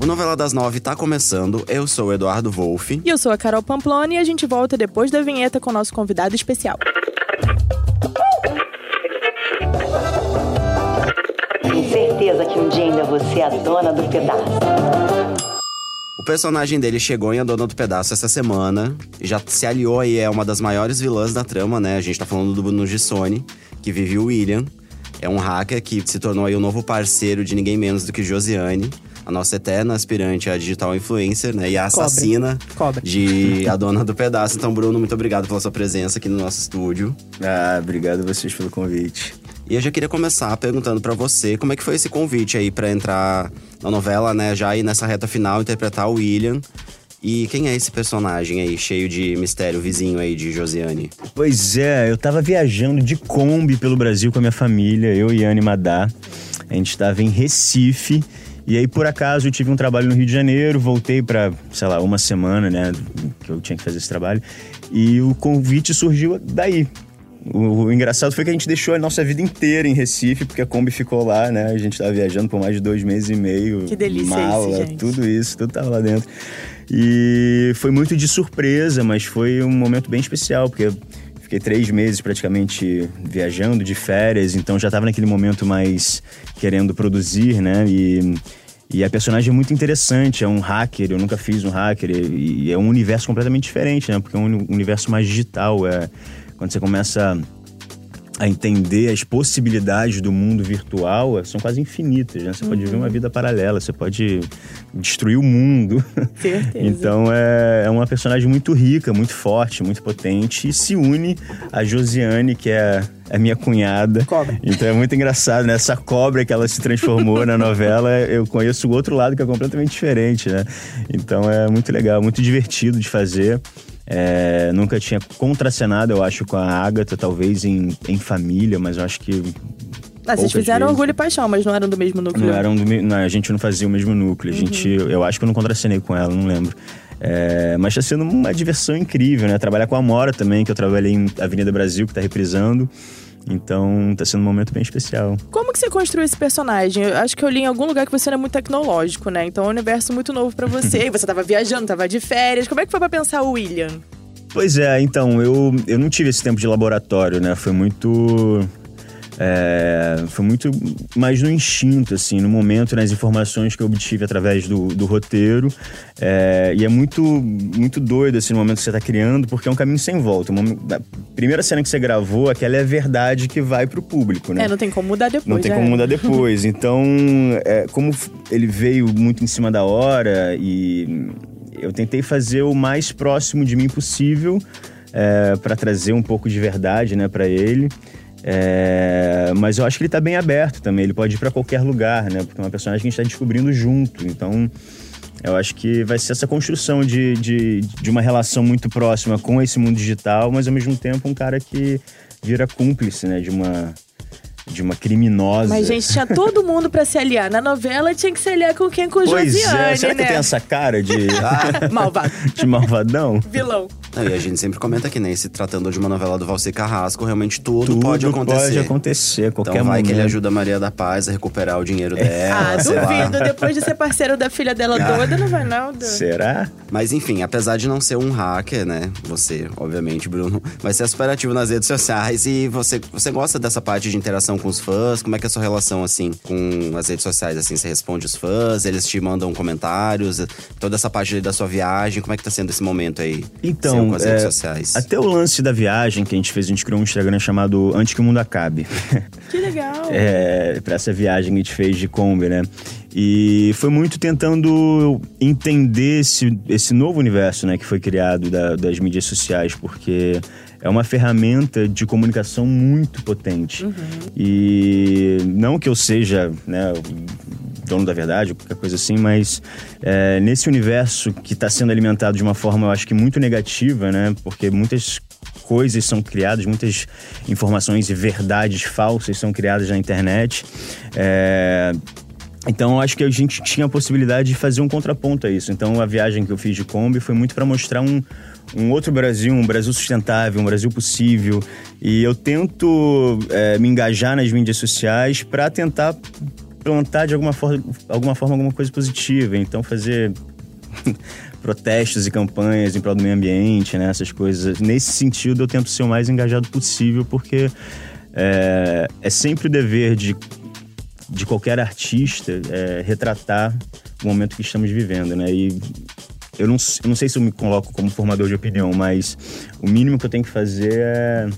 O Novela das Nove tá começando. Eu sou o Eduardo Wolff. E eu sou a Carol Pamplona e a gente volta depois da vinheta com o nosso convidado especial. Tenho certeza que um dia ainda você é a dona do pedaço. O personagem dele chegou em A Dona do Pedaço essa semana. Já se aliou aí, é uma das maiores vilãs da trama, né? A gente tá falando do Bruno Gissone, que vive o William. É um hacker que se tornou aí o novo parceiro de ninguém menos do que Josiane a nossa eterna aspirante a digital influencer, né? E a assassina Cobra. de A Dona do Pedaço. Então, Bruno, muito obrigado pela sua presença aqui no nosso estúdio. Ah, obrigado a vocês pelo convite. E eu já queria começar perguntando para você como é que foi esse convite aí para entrar na novela, né? Já aí nessa reta final, interpretar o William. E quem é esse personagem aí, cheio de mistério, vizinho aí de Josiane? Pois é, eu tava viajando de Kombi pelo Brasil com a minha família, eu e Anne Madá. A gente estava em Recife e aí, por acaso, eu tive um trabalho no Rio de Janeiro, voltei para, sei lá, uma semana, né, que eu tinha que fazer esse trabalho. E o convite surgiu daí. O, o, engraçado foi que a gente deixou a nossa vida inteira em Recife, porque a Kombi ficou lá, né? A gente tava viajando por mais de dois meses e meio. Que delícia mala, isso, tudo isso, tudo tava lá dentro. E foi muito de surpresa, mas foi um momento bem especial, porque fiquei três meses praticamente viajando de férias, então já estava naquele momento mais querendo produzir, né? E, e a personagem é muito interessante, é um hacker, eu nunca fiz um hacker, e, e é um universo completamente diferente, né? Porque é um universo mais digital, é quando você começa entender as possibilidades do mundo virtual são quase infinitas, né? Você uhum. pode viver uma vida paralela, você pode destruir o mundo. Certeza. então é, é uma personagem muito rica, muito forte, muito potente e se une a Josiane, que é a minha cunhada. Cobra. Então é muito engraçado, né? Essa cobra que ela se transformou na novela, eu conheço o outro lado que é completamente diferente, né? Então é muito legal, muito divertido de fazer. É, nunca tinha contracenado, eu acho, com a Agatha, talvez em, em família, mas eu acho que. Ah, vocês fizeram vezes. Orgulho e Paixão, mas não eram do mesmo núcleo? Não eram do não, A gente não fazia o mesmo núcleo. A gente, uhum. Eu acho que eu não contracenei com ela, não lembro. É, mas está sendo uma diversão incrível, né? Trabalhar com a Amora também, que eu trabalhei em Avenida Brasil, que está reprisando. Então, tá sendo um momento bem especial. Como que você construiu esse personagem? Eu acho que eu li em algum lugar que você era muito tecnológico, né? Então é um universo muito novo para você. e você tava viajando, tava de férias. Como é que foi para pensar o William? Pois é, então, eu, eu não tive esse tempo de laboratório, né? Foi muito é, foi muito mais no instinto, assim, no momento, nas informações que eu obtive através do, do roteiro. É, e é muito, muito doido, assim, no momento que você está criando, porque é um caminho sem volta. Uma, a primeira cena que você gravou, aquela é a verdade que vai pro público, né? É, não tem como mudar depois. Não tem como é. mudar depois. Então, é, como ele veio muito em cima da hora e eu tentei fazer o mais próximo de mim possível é, para trazer um pouco de verdade, né, para ele. É, mas eu acho que ele tá bem aberto também, ele pode ir para qualquer lugar, né? Porque é uma personagem que a gente tá descobrindo junto. Então, eu acho que vai ser essa construção de, de, de uma relação muito próxima com esse mundo digital, mas ao mesmo tempo um cara que vira cúmplice, né? De uma, de uma criminosa. Mas, gente, tinha todo mundo pra se aliar. Na novela tinha que se aliar com quem? Com pois Josiane, é. Será né? que tem essa cara de. Malvado. de malvadão? Vilão. Não, e a gente sempre comenta que, né, se tratando de uma novela do Valci Carrasco, realmente tudo, Tudo pode acontecer. Pode acontecer, qualquer então vai momento. que ele ajuda a Maria da Paz a recuperar o dinheiro dela. Ah, sei lá. duvido. Depois de ser parceiro da filha dela Ah. doida, não vai nada. Será? Mas enfim, apesar de não ser um hacker, né? Você, obviamente, Bruno, vai ser super ativo nas redes sociais e você, você gosta dessa parte de interação com os fãs? Como é que é a sua relação, assim, com as redes sociais? Assim, você responde os fãs, eles te mandam comentários, toda essa parte da sua viagem, como é que tá sendo esse momento aí? Então, seu com as redes é, sociais? Até o lance da viagem que a gente fez, a gente criou um Instagram chamado Antes que o Mundo Acabe. Que legal. é, para essa viagem que a gente fez de Kombi, né? E foi muito tentando entender esse, esse novo universo né, que foi criado da- das mídias sociais, porque é uma ferramenta de comunicação muito potente. E não que eu seja né, dono da verdade, ou qualquer coisa assim, mas é, nesse universo que está sendo alimentado de uma forma, eu acho que muito negativa, né? Porque muitas coisas são criadas, muitas informações e verdades falsas são criadas na internet. É, então, eu acho que a gente tinha a possibilidade de fazer um contraponto a isso. Então, a viagem que eu fiz de Kombi foi muito para mostrar um, um outro Brasil, um Brasil sustentável, um Brasil possível. E eu tento é, me engajar nas mídias sociais para tentar implantar de alguma forma, alguma forma alguma coisa positiva. Então, fazer protestos e campanhas em prol do meio ambiente, né? Essas coisas. Nesse sentido, eu tento ser o mais engajado possível, porque é, é sempre o dever de, de qualquer artista é, retratar o momento que estamos vivendo, né? E eu não, eu não sei se eu me coloco como formador de opinião, mas o mínimo que eu tenho que fazer é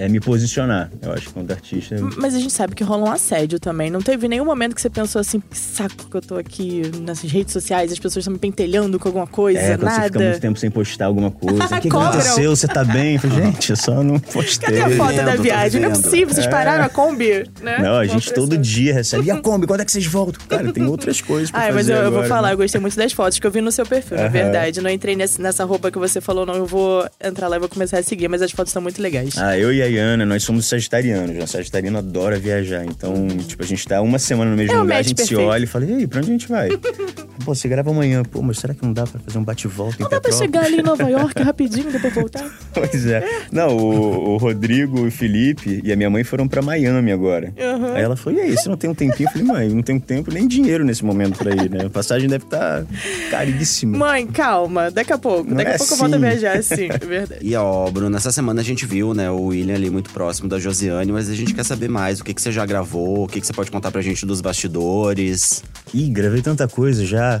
é me posicionar, eu acho, quanto artista. Mas a gente sabe que rola um assédio também. Não teve nenhum momento que você pensou assim, que saco que eu tô aqui nessas redes sociais, as pessoas estão me pentelhando com alguma coisa, é, quando nada. você fica muito tempo sem postar alguma coisa. o que, aconteceu? Você tá bem? Eu falei, gente, eu só não postei. Cadê a foto vendo, da viagem? Não é possível, vocês pararam a Kombi, né? Não, a gente todo dia recebe. E a Kombi, quando é que vocês voltam? Cara, tem outras coisas pra Ai, mas fazer eu, eu vou agora, falar, né? eu gostei muito das fotos que eu vi no seu perfil, na Aham. verdade. Não entrei nesse- nessa roupa que você falou, não. Eu vou entrar lá e vou começar a seguir, mas as fotos estão muito legais. Ah, eu e a Nós somos sagitarianos. né? Sagitariano adora viajar. Então, tipo, a gente tá uma semana no mesmo É lugar, a gente se perfeito. olha e fala, e aí, pra onde a gente vai? Pô, você grava amanhã. Pô, mas será que não dá pra fazer um bate-volta em Não dá pra chegar ali em Nova York rapidinho e depois voltar? Pois é. Não, o, o Rodrigo e o Felipe e a minha mãe foram pra Miami agora. Uhum. Aí ela falou: e aí, você não tem um tempinho? Eu falei, mãe, não tenho tempo nem dinheiro nesse momento pra ir, né? A passagem deve estar caríssima. Mãe, calma, daqui a pouco. Não daqui é a pouco eu volto a assim. viajar, sim, é verdade. E ó, Bruno, essa semana a gente viu, né, o William ali muito próximo da Josiane, mas a gente quer saber mais. O que, que você já gravou? O que, que você pode contar pra gente dos bastidores? Ih, gravei tanta coisa já.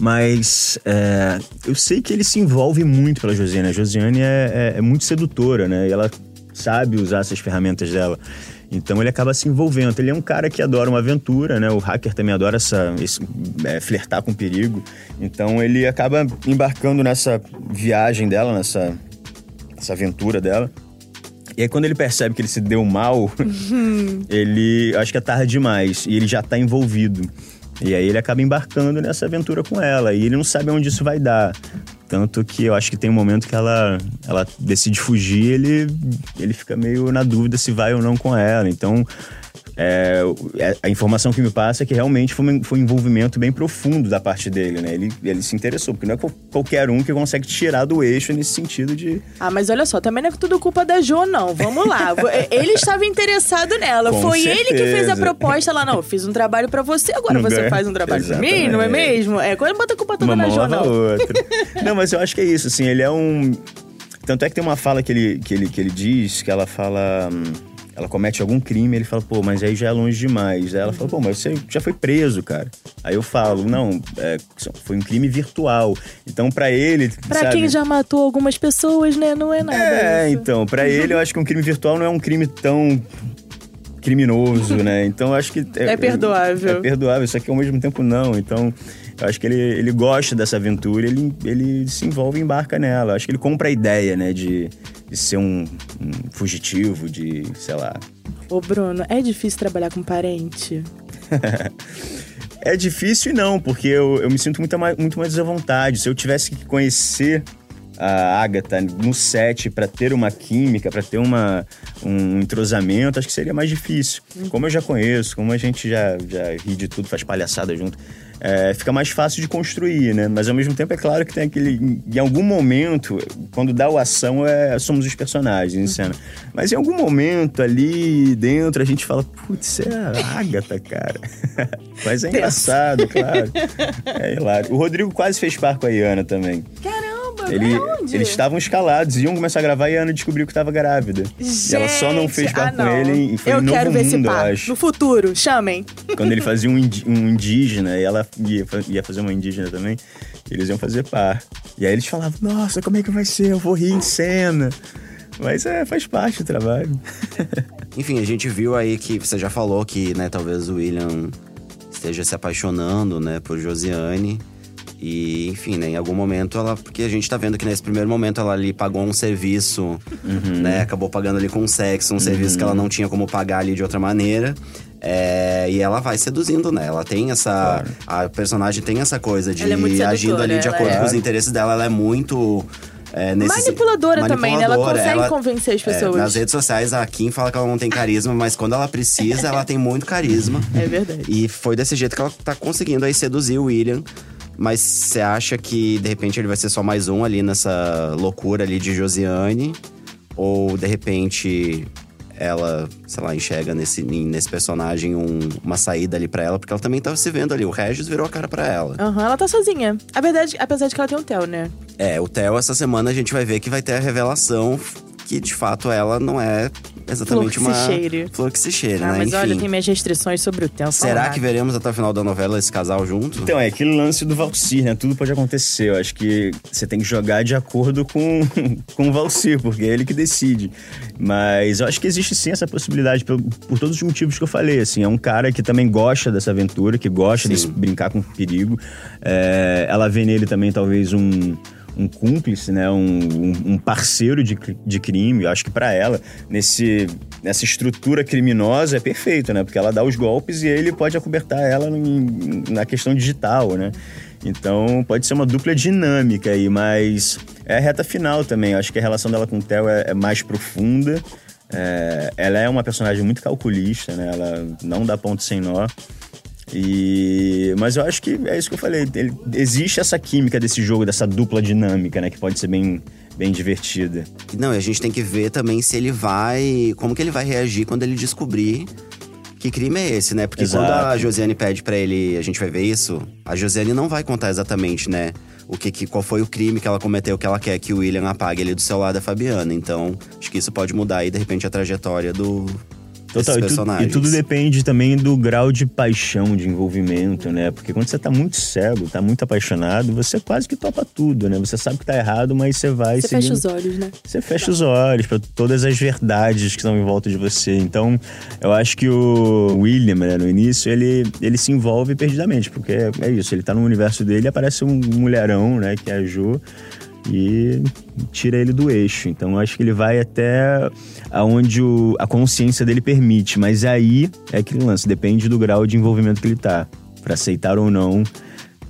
Mas é, eu sei que ele se envolve muito pela Josiane. A Josiane é, é- é muito sedutora, né? E ela sabe usar essas ferramentas dela. Então ele acaba se envolvendo. Ele é um cara que adora uma aventura, né? O hacker também adora essa, esse, é, flertar com perigo. Então ele acaba embarcando nessa viagem dela, nessa essa aventura dela. E aí, quando ele percebe que ele se deu mal, ele. Acho que é tarde demais. E ele já tá envolvido. E aí ele acaba embarcando nessa aventura com ela. E ele não sabe onde isso vai dar. Tanto que eu acho que tem um momento que ela, ela decide fugir, ele, ele fica meio na dúvida se vai ou não com ela. Então, é, é- a informação que me passa é que realmente foi um, foi um envolvimento bem profundo da parte dele, né? Ele, ele se interessou, porque não é qual- qualquer um que consegue tirar do eixo nesse sentido de. Ah, mas olha só, também não é tudo culpa da Jo, não. Vamos lá. Ele estava interessado nela. Com Foi ele que fez a certeza. proposta lá. Não, eu fiz um trabalho pra você, agora Não você ganha. faz um trabalho pra mim, não é mesmo? É, quando bota a culpa toda uma na Jo, não. não, mas eu acho que é isso, assim, ele é um. Tanto é que tem uma fala que ele, que ele, que ele diz, que ela fala. hum, Ela comete algum crime, ele fala, pô, mas aí já é longe demais. Aí ela fala, pô, mas você já foi preso, cara. Aí eu falo, não, é, foi um crime virtual. Então, pra ele. Pra sabe, quem já matou algumas pessoas, né? Não é nada. É, isso. então, pra ele eu acho que um crime virtual não é um crime tão criminoso, né? Então eu acho que. É perdoável. É perdoável, só que ao mesmo tempo não. Então, eu acho que ele, ele gosta dessa aventura, ele, ele se envolve e embarca nela. Eu acho que ele compra a ideia, né, de, de ser um, um fugitivo, de, sei lá. Ô, Bruno, é difícil trabalhar com parente? É difícil e não, porque eu, eu me sinto muito mais, muito mais à vontade. Se eu tivesse que conhecer a Agatha no set pra ter uma química, pra ter uma, um entrosamento, acho que seria mais difícil. Como eu já conheço, como a gente já, já ri de tudo, faz palhaçada junto, é, fica mais fácil de construir, né? Mas ao mesmo tempo é claro que tem aquele. Em algum momento, quando dá o ação, é, somos os personagens em cena. Mas em algum momento ali dentro a gente fala, putz, é a Agatha, cara. Mas é engraçado, claro. É hilário. O Rodrigo quase fez par com a Iana também. Caramba, Ele, eles estavam escalados, iam começar a gravar e a Ana descobriu que estava grávida. e ela só não fez Gente, par ah, com não. ele e foi Eu no Novo quero ver esse Mundo, eu par. acho. No futuro, chamem. Quando ele fazia um, indi- um indígena e ela ia, fa- ia fazer uma indígena também, eles iam fazer par. E aí eles falavam, nossa, como é que vai ser? Eu vou rir em cena. Mas é, faz parte do trabalho. Enfim, a gente viu aí que você já falou que, né, talvez o William esteja se apaixonando, né, por Josiane. E, enfim, né, em algum momento ela. Porque a gente tá vendo que nesse primeiro momento ela ali pagou um serviço, né? Acabou pagando ali com sexo, um serviço que ela não tinha como pagar ali de outra maneira. É, e ela vai seduzindo, né? Ela tem essa. A personagem tem essa coisa de Ela é agindo ali de acordo ela com é. os interesses dela. Ela é muito. É, nesse- Manipuladora também, né? Ela manipuladora. consegue convencer as é, pessoas. nas redes sociais, a Kim fala que ela não tem carisma, mas quando ela precisa, ela tem muito carisma. É verdade. E foi desse jeito que ela tá conseguindo aí seduzir o William. Mas você acha que, de repente, ele vai ser só mais um ali nessa loucura ali de Josiane? Ou, de repente, ela, sei lá, enxerga nesse, nesse personagem um- uma saída ali pra ela, porque ela também tava se vendo ali. O Regis virou a cara pra ela. Aham, ela tá sozinha. A verdade, apesar de que ela tem um Theo, né? É, o Theo, essa semana a gente vai ver que vai ter a revelação que, de fato, ela não é exatamente Flor uma. cheire. Flor que se cheire, Ah, né? mas Enfim. olha, tem minhas restrições sobre o fala Será que veremos até o final da novela esse casal junto? Então, é aquele lance do Valsir, né? Tudo pode acontecer. Eu acho que você tem que jogar de acordo com, com o Valsir, porque é ele que decide. Mas eu acho que existe sim essa possibilidade, por, por todos os motivos que eu falei. Assim, é um cara que também gosta dessa aventura, que gosta Sim. de se brincar com perigo. É, ela vê nele também, talvez, um. Um cúmplice, né? Um, um- parceiro de, de crime. Eu acho que pra ela, nesse, nessa estrutura criminosa, é perfeito, né? Porque ela dá os golpes e ele pode acobertar ela na questão digital, né? Então pode ser uma dupla dinâmica aí, mas é a reta final também. Eu acho que a relação dela com o Theo é, é mais profunda. É, ela é uma personagem muito calculista, né? Ela não dá ponto sem nó. E, mas eu acho que é isso que eu falei. Ele- existe essa química desse jogo, dessa dupla dinâmica, né? Que pode ser bem, bem divertida. Não, e a gente tem que ver também se ele vai. Como que ele vai reagir quando ele descobrir que crime é esse, né? Porque Exato. quando a Josiane pede pra ele, a gente vai ver isso, a Josiane não vai contar exatamente, né? O que, que qual foi o crime que ela cometeu que ela quer que o William apague ali do celular da Fabiana. Então, acho que isso pode mudar aí, de repente, a trajetória do. Total, e, tu- e tudo depende também do grau de paixão, de envolvimento, né? Porque quando você tá muito cego, tá muito apaixonado, você quase que topa tudo, né? Você sabe que tá errado, mas você vai Você fecha seguindo- os olhos, né? Você fecha os olhos para todas as verdades que estão em volta de você. Então, eu acho que o William, né, no início, ele, ele se envolve perdidamente, porque é, é isso, ele tá no universo dele, aparece um mulherão, né, que é a Jo, e tira ele do eixo. Então, eu acho que ele vai até aonde o- a consciência dele permite, mas aí é aquele lance, depende do grau de envolvimento que ele tá, para aceitar ou não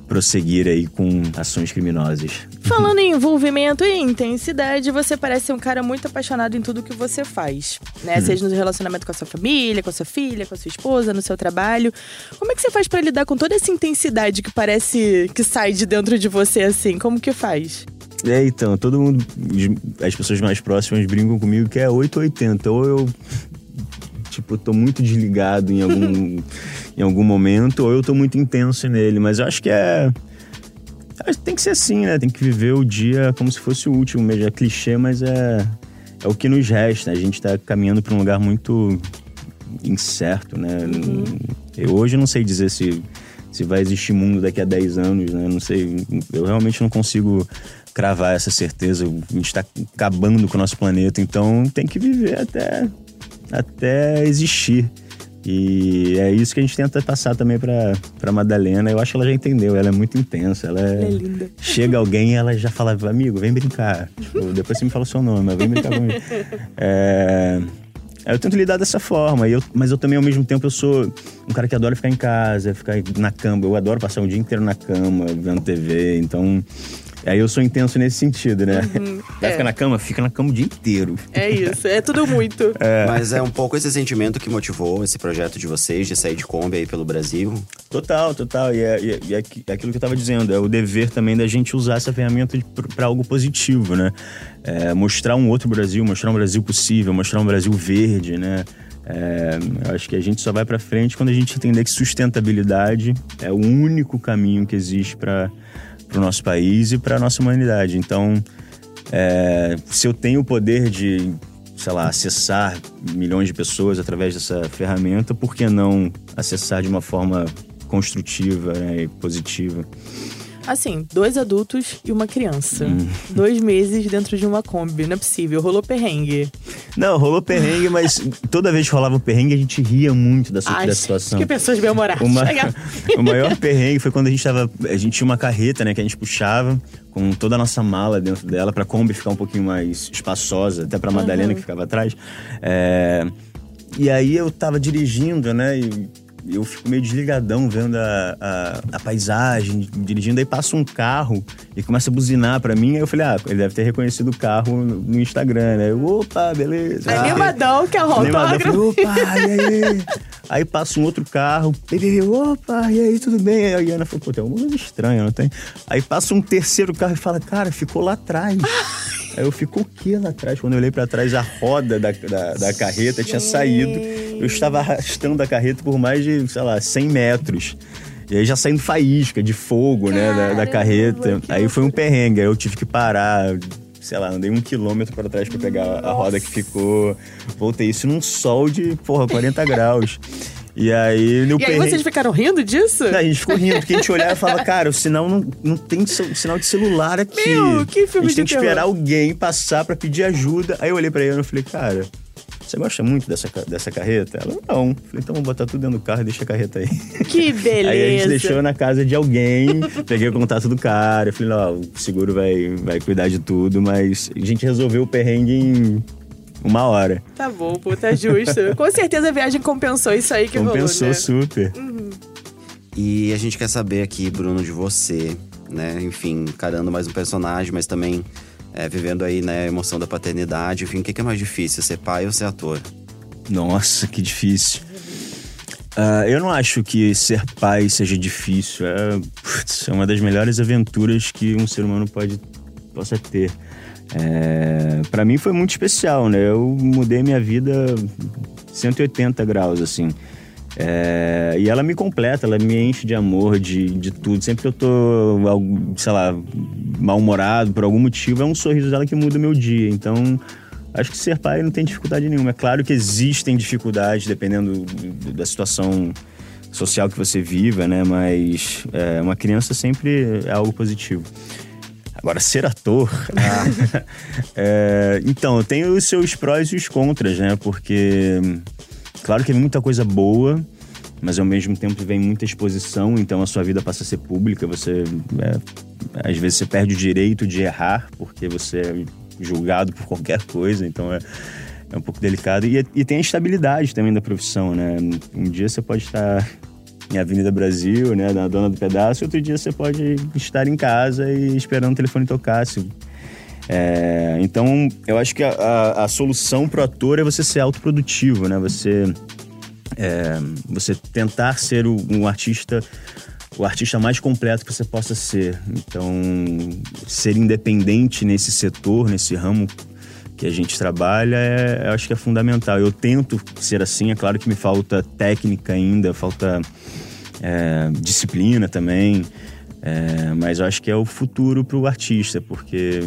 prosseguir aí com ações criminosas. Falando em envolvimento e intensidade, você parece ser um cara muito apaixonado em tudo que você faz, né? Seja no relacionamento com a sua família, com a sua filha, com a sua esposa, no seu trabalho. Como é que você faz pra lidar com toda essa intensidade que parece que sai de dentro de você assim? Como que faz? É, então, todo mundo, as pessoas mais próximas brincam comigo que é 880. Ou eu, tipo, tô muito desligado em algum, em algum momento, ou eu tô muito intenso nele. Mas eu acho que é. Tem que ser assim, né? Tem que viver o dia como se fosse o último mesmo. É clichê, mas é, é o que nos resta. A gente tá caminhando pra um lugar muito incerto, né? Eu hoje não sei dizer se, se vai existir mundo daqui a 10 anos, né? Não sei. Eu realmente não consigo cravar essa certeza. A gente tá acabando com o nosso planeta, então tem que viver até, até existir. E é isso que a gente tenta passar também pra, pra Madalena. Eu acho que ela já entendeu, ela é muito intensa. Ela é, é linda. Chega alguém e ela já fala, amigo, vem brincar. Tipo, depois você me fala o seu nome, mas vem brincar comigo. É, Eu tento lidar dessa forma, eu- mas eu também, ao mesmo tempo, eu sou um cara que adora ficar em casa, ficar na cama. Eu adoro passar o dia inteiro na cama, vendo TV, então... Aí eu sou intenso nesse sentido, né? Vai é. ficar na cama? Fica na cama o dia inteiro. É isso, é tudo muito. Mas é um pouco esse sentimento que motivou esse projeto de vocês, de sair de Kombi aí pelo Brasil. Total, total. E é, e é- é é aquilo que eu tava dizendo, é o dever também da gente usar essa ferramenta para algo positivo, né? É, mostrar um outro Brasil, mostrar um Brasil possível, mostrar um Brasil verde, né? É, eu acho que a gente só vai para frente quando a gente entender que sustentabilidade é o único caminho que existe para o nosso país e para nossa humanidade. Então, é, se eu tenho o poder de, sei lá, acessar milhões de pessoas através dessa ferramenta, por que não acessar de uma forma construtiva né, e positiva? Assim, dois adultos e uma criança. Hum. Dois meses dentro de uma Kombi, não é possível. Rolou perrengue. Não, rolou perrengue, mas toda vez que rolava o perrengue, a gente ria muito da, Ai, da situação. que pessoas bem-humoradas. O, ma- Legal. o maior perrengue foi quando a gente tava. A gente tinha uma carreta, né, que a gente puxava com toda a nossa mala dentro dela, pra Kombi ficar um pouquinho mais espaçosa, até pra Madalena que ficava atrás. É, e aí eu tava dirigindo, né, e eu fico meio desligadão vendo a, a, a paisagem, dirigindo, aí passa um carro e começa a buzinar pra mim, aí eu falei, ah, ele deve ter reconhecido o carro no no Instagram, né? Eu, opa, beleza. Animadão, que é o autógrafo. falei, opa, e aí? aí passa um outro carro, bebê, opa, e aí, tudo bem? Aí a Ana falou, pô, tem alguma coisa estranha, não tem? Aí passa um terceiro carro e fala, cara, ficou lá atrás. Aí eu fico o que lá atrás? Quando eu olhei pra trás, a roda da, da, da carreta tinha saído. Eu estava arrastando a carreta por mais de, sei lá, 100 metros. E aí já saindo faísca de fogo, né, da, da Caramba, carreta. Aí foi um perrengue, aí eu tive que parar, sei lá, andei um quilômetro para trás para pegar a roda que ficou. Voltei isso num sol de, porra, 40 graus. E aí no E aí perrengue. vocês ficaram rindo disso? Não, a gente ficou rindo, porque a gente olhava e falava, cara, o sinal não, não tem sinal de celular aqui. Meu, que filme A gente de tem que esperar alguém passar pra pedir ajuda. Aí eu olhei pra ele e falei, cara, você gosta muito dessa, dessa carreta? Ela, não. Falei, então vamos botar tudo dentro do carro e deixa a carreta aí. Que beleza. Aí a gente deixou na casa de alguém, peguei o contato do cara, falei, ó, o seguro vai, vai cuidar de tudo, mas a gente resolveu o perrengue em uma hora. Tá bom, pô, tá justo. Com certeza a viagem compensou isso aí que Compensou rolou, né? super. E a gente quer saber aqui, Bruno, de você, né? Enfim, encarando mais um personagem, mas também é, vivendo aí, né, a emoção da paternidade. Enfim, o que é mais difícil, ser pai ou ser ator? Nossa, que difícil. Ah, eu não acho que ser pai seja difícil. É, putz, é uma das melhores aventuras que um ser humano pode possa ter. É, para mim foi muito especial, né? Eu mudei minha vida 180 graus, assim. É, e ela me completa, ela me enche de amor, de, de tudo. Sempre que eu tô, sei lá, mal-humorado por algum motivo, é um sorriso dela que muda o meu dia. Então, acho que ser pai não tem dificuldade nenhuma. É claro que existem dificuldades, dependendo do- da situação social que você viva, né? Mas é, uma criança sempre é algo positivo. Agora, ser ator. é, então, tem os seus prós e os contras, né? Porque, claro que vem muita coisa boa, mas ao mesmo tempo vem muita exposição, então a sua vida passa a ser pública. Você. é, às vezes você perde o direito de errar, porque você é julgado por qualquer coisa, então é. É um pouco delicado. E, e tem a estabilidade também da profissão, né? Um dia você pode estar em Avenida Brasil, né, na dona do pedaço, outro dia você pode estar em casa e esperando o telefone tocar. se- É, então, eu acho que a, a- a solução pro ator é você ser autoprodutivo, né? Você, é, você tentar ser o- um artista o artista mais completo que você possa ser. Então, ser independente nesse setor, nesse ramo que a gente trabalha, é, eu acho que é fundamental. Eu tento ser assim, é claro que me falta técnica ainda, falta é, disciplina também, é, mas eu acho que é o futuro para o artista, porque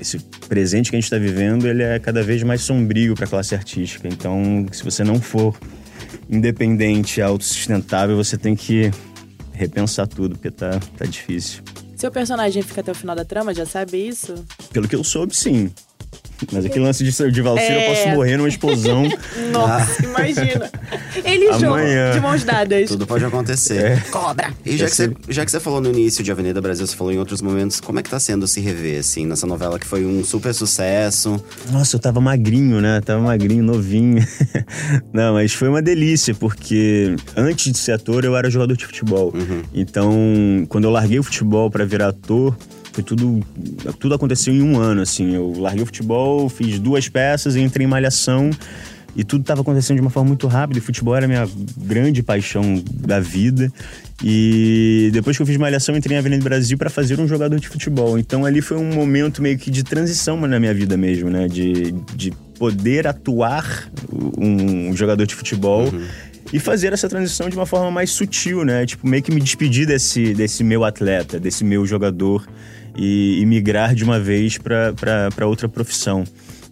esse presente que a gente está vivendo, ele é cada vez mais sombrio para a classe artística. Então, se você não for independente, autossustentável, você tem que repensar tudo, porque tá, tá difícil. Seu personagem fica até o final da trama, já sabe isso? Pelo que eu soube, sim. Mas aquele lance de, de Valseiro, É. eu posso morrer numa explosão. Nossa, imagina. Ele Amanhã. de mãos dadas. Tudo pode acontecer. É. Cobra. E já que, você, já que você falou no início de Avenida Brasil, você falou em outros momentos, como é que tá sendo se rever, assim, nessa novela que foi um super sucesso? Nossa, eu tava magrinho, né? Tava magrinho, novinho. Não, mas foi uma delícia, porque antes de ser ator, eu era jogador de futebol. Então, quando eu larguei o futebol pra virar ator, foi tudo. Tudo aconteceu em um ano, assim. Eu larguei o futebol, fiz duas peças, entrei em malhação. E tudo estava acontecendo de uma forma muito rápida. E futebol era a minha grande paixão da vida. E depois que eu fiz malhação, entrei em Avenida Brasil para fazer um jogador de futebol. Então ali foi um momento meio que de transição na minha vida mesmo, né? De, de poder atuar um jogador de futebol. E fazer essa transição de uma forma mais sutil, né? Tipo, meio que me despedir desse, desse meu atleta, desse meu jogador e, e migrar de uma vez para outra profissão.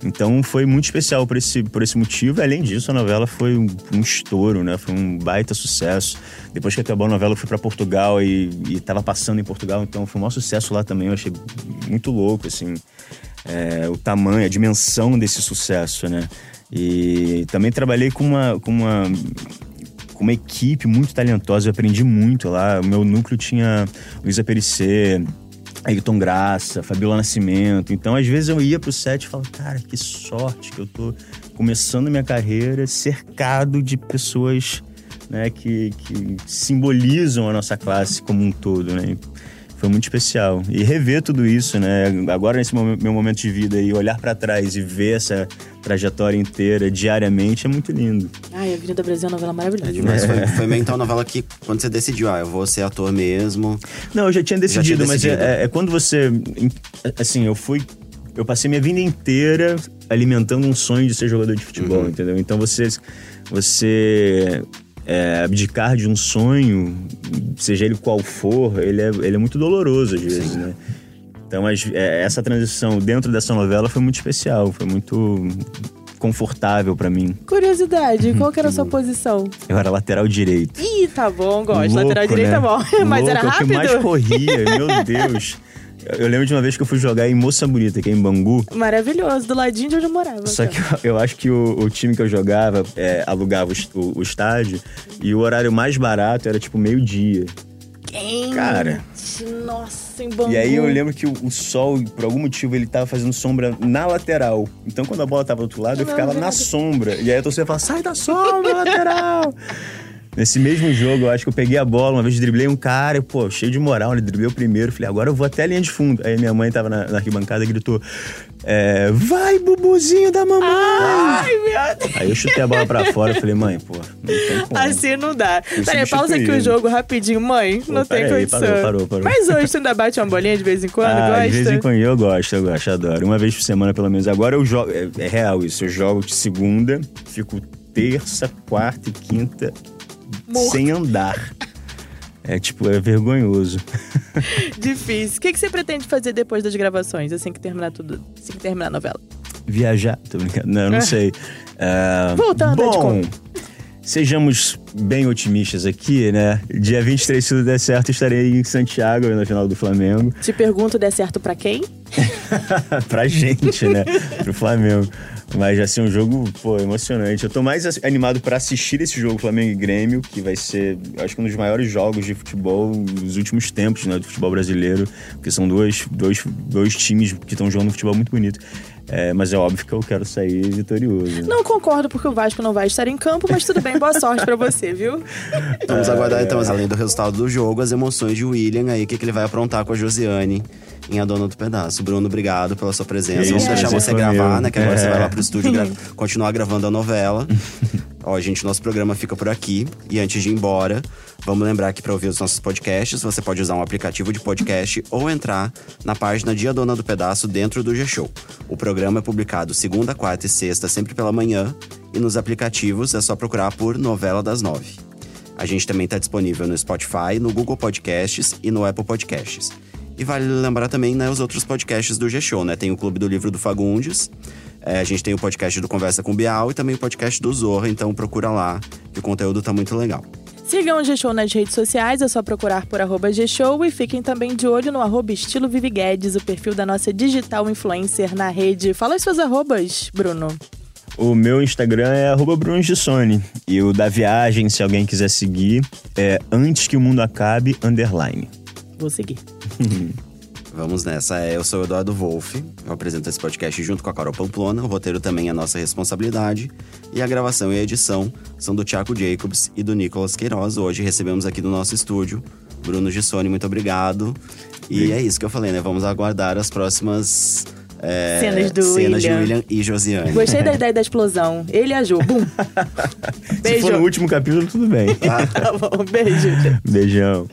Então foi muito especial por esse, por esse motivo. Além disso, a novela foi um, um estouro, né? Foi um baita sucesso. Depois que acabou a novela, eu fui para Portugal e, e tava passando em Portugal, então foi um maior sucesso lá também. Eu achei muito louco, assim, é, o tamanho, a dimensão desse sucesso, né? E também trabalhei com uma, com uma com uma equipe muito talentosa, eu aprendi muito lá. O meu núcleo tinha Luísa Perissé, Ayrton Graça, Fabiola Nascimento. Então, às vezes eu ia pro set e falava, cara, que sorte que eu tô começando minha carreira cercado de pessoas né, que, que simbolizam a nossa classe como um todo, né? Foi muito especial. E rever tudo isso, né? Agora, nesse meu momento de vida, e olhar para trás e ver essa trajetória inteira diariamente é muito lindo. Ai, Avenida Brasil é uma novela É maravilhosa. demais. Foi, foi meio então a novela que, quando você decidiu, ah, eu vou ser ator mesmo. Não, eu já tinha decidido, tinha mas decidido. é, é quando você. Assim, eu fui eu passei minha vida inteira alimentando um sonho de ser jogador de futebol, Uhum. entendeu? Então você, você é, abdicar de um sonho, seja ele qual for, ele é, ele é muito doloroso às vezes, né? Então as- é, essa transição dentro dessa novela foi muito especial, foi muito confortável pra mim. Curiosidade, qual que era a sua posição? Eu era lateral direito. Ih, tá bom, gosto. Louco, Lateral direito né? é bom. Mas Louco, era é o que mais rápido? corria, meu Deus. Eu lembro de uma vez que eu fui jogar em Moça Bonita, que é em Bangu. Maravilhoso, do ladinho de onde eu morava. Só que eu, eu acho que o, o time que eu jogava é, alugava o- o estádio e o horário mais barato era tipo meio-dia. Quem? Cara. Nossa, em Bangu. E aí eu lembro que o, o sol, por algum motivo, ele tava fazendo sombra na lateral. Então quando a bola tava do outro lado, eu ficava na sombra. E aí a torcida falava, sai da sombra, lateral! Nesse mesmo jogo, eu acho que eu peguei a bola, uma vez driblei um cara, e, pô, cheio de moral, ele driblei o primeiro, falei, agora eu vou até a linha de fundo. Aí minha mãe tava na, na arquibancada e gritou, é, vai, bubuzinho da mamãe! Ai, meu Deus. Aí eu chutei a bola pra fora e falei, mãe, pô, não tem como. Assim não dá. Eu Peraí, pausa aqui o jogo rapidinho. Mãe, não tem peraí, condição. parou, parou, parou. Mas hoje você ainda bate uma bolinha de vez em quando? Ah, gosta? de vez em quando eu gosto, eu gosto, adoro. Uma vez por semana, pelo menos. Agora eu jogo. É, é real isso. Eu jogo de segunda, fico terça, quarta e quinta Morto. sem andar. É tipo, é vergonhoso. Difícil. O que, que você pretende fazer depois das gravações, assim que terminar tudo, assim que terminar a novela? Viajar, tô brincando. Não, não sei. Ah, Voltando, bom, sejamos bem otimistas aqui, né? Dia 23, se tudo der certo, estarei em Santiago na final do Flamengo. Te pergunto, der certo pra quem? pra gente, né? Pro Flamengo. Mas vai ser um jogo, pô, emocionante. Eu tô mais animado pra assistir esse jogo Flamengo e Grêmio, que vai ser, acho que um dos maiores jogos de futebol dos últimos tempos, né? Do futebol brasileiro. Porque são dois, dois, dois times que estão jogando futebol muito bonito. É, mas é óbvio que eu quero sair vitorioso. Não concordo porque o Vasco não vai estar em campo, mas tudo bem, boa sorte pra você, viu? Vamos aguardar então, além do resultado do jogo, as emoções de William aí, o que, que ele vai aprontar com a Josiane em A Dona do Pedaço. Bruno, obrigado pela sua presença. Vamos deixar você gravar, meu. né? Que agora você É. vai lá pro estúdio gra- continuar gravando a novela. Ó, gente, nosso programa fica por aqui. E antes de ir embora, vamos lembrar que para ouvir os nossos podcasts, você pode usar um aplicativo de podcast ou entrar na página Dia Dona do Pedaço dentro do G-Show. O programa é publicado segunda, quarta e sexta, sempre pela manhã. E nos aplicativos é só procurar por Novela das Nove. A gente também está disponível no Spotify, no Google Podcasts e no Apple Podcasts. E vale lembrar também né, os outros podcasts do G-Show, né? Tem o Clube do Livro do Fagundes, é, a gente tem o podcast do Conversa com Bial e também o podcast do Zorra, então procura lá, que o conteúdo tá muito legal. Sigam o G-Show nas redes sociais, é só procurar por arroba G-Show e fiquem também de olho no arroba estilo Vivi Guedes, o perfil da nossa digital influencer na rede. Fala as suas arrobas, Bruno. O meu Instagram é arroba Bruno Gissone. E o da viagem, se alguém quiser seguir, é antes que o mundo acabe, underline. Vou seguir. Vamos nessa. É, Eu sou o Eduardo Wolff, eu apresento esse podcast junto com a Carol Pamplona. O roteiro também é nossa responsabilidade. E a gravação e a edição são do Thiago Jacobs e do Nicolas Queiroz. Hoje recebemos aqui no nosso estúdio Bruno Gissone, muito obrigado. E é isso que eu falei, né? Vamos aguardar as próximas é, Cenas do cenas de William. William e Josiane. Gostei da ideia da explosão. Ele e a Ju. Bum. Se Beijo. for no último capítulo, tudo bem. Tá bom, beijo. Beijão.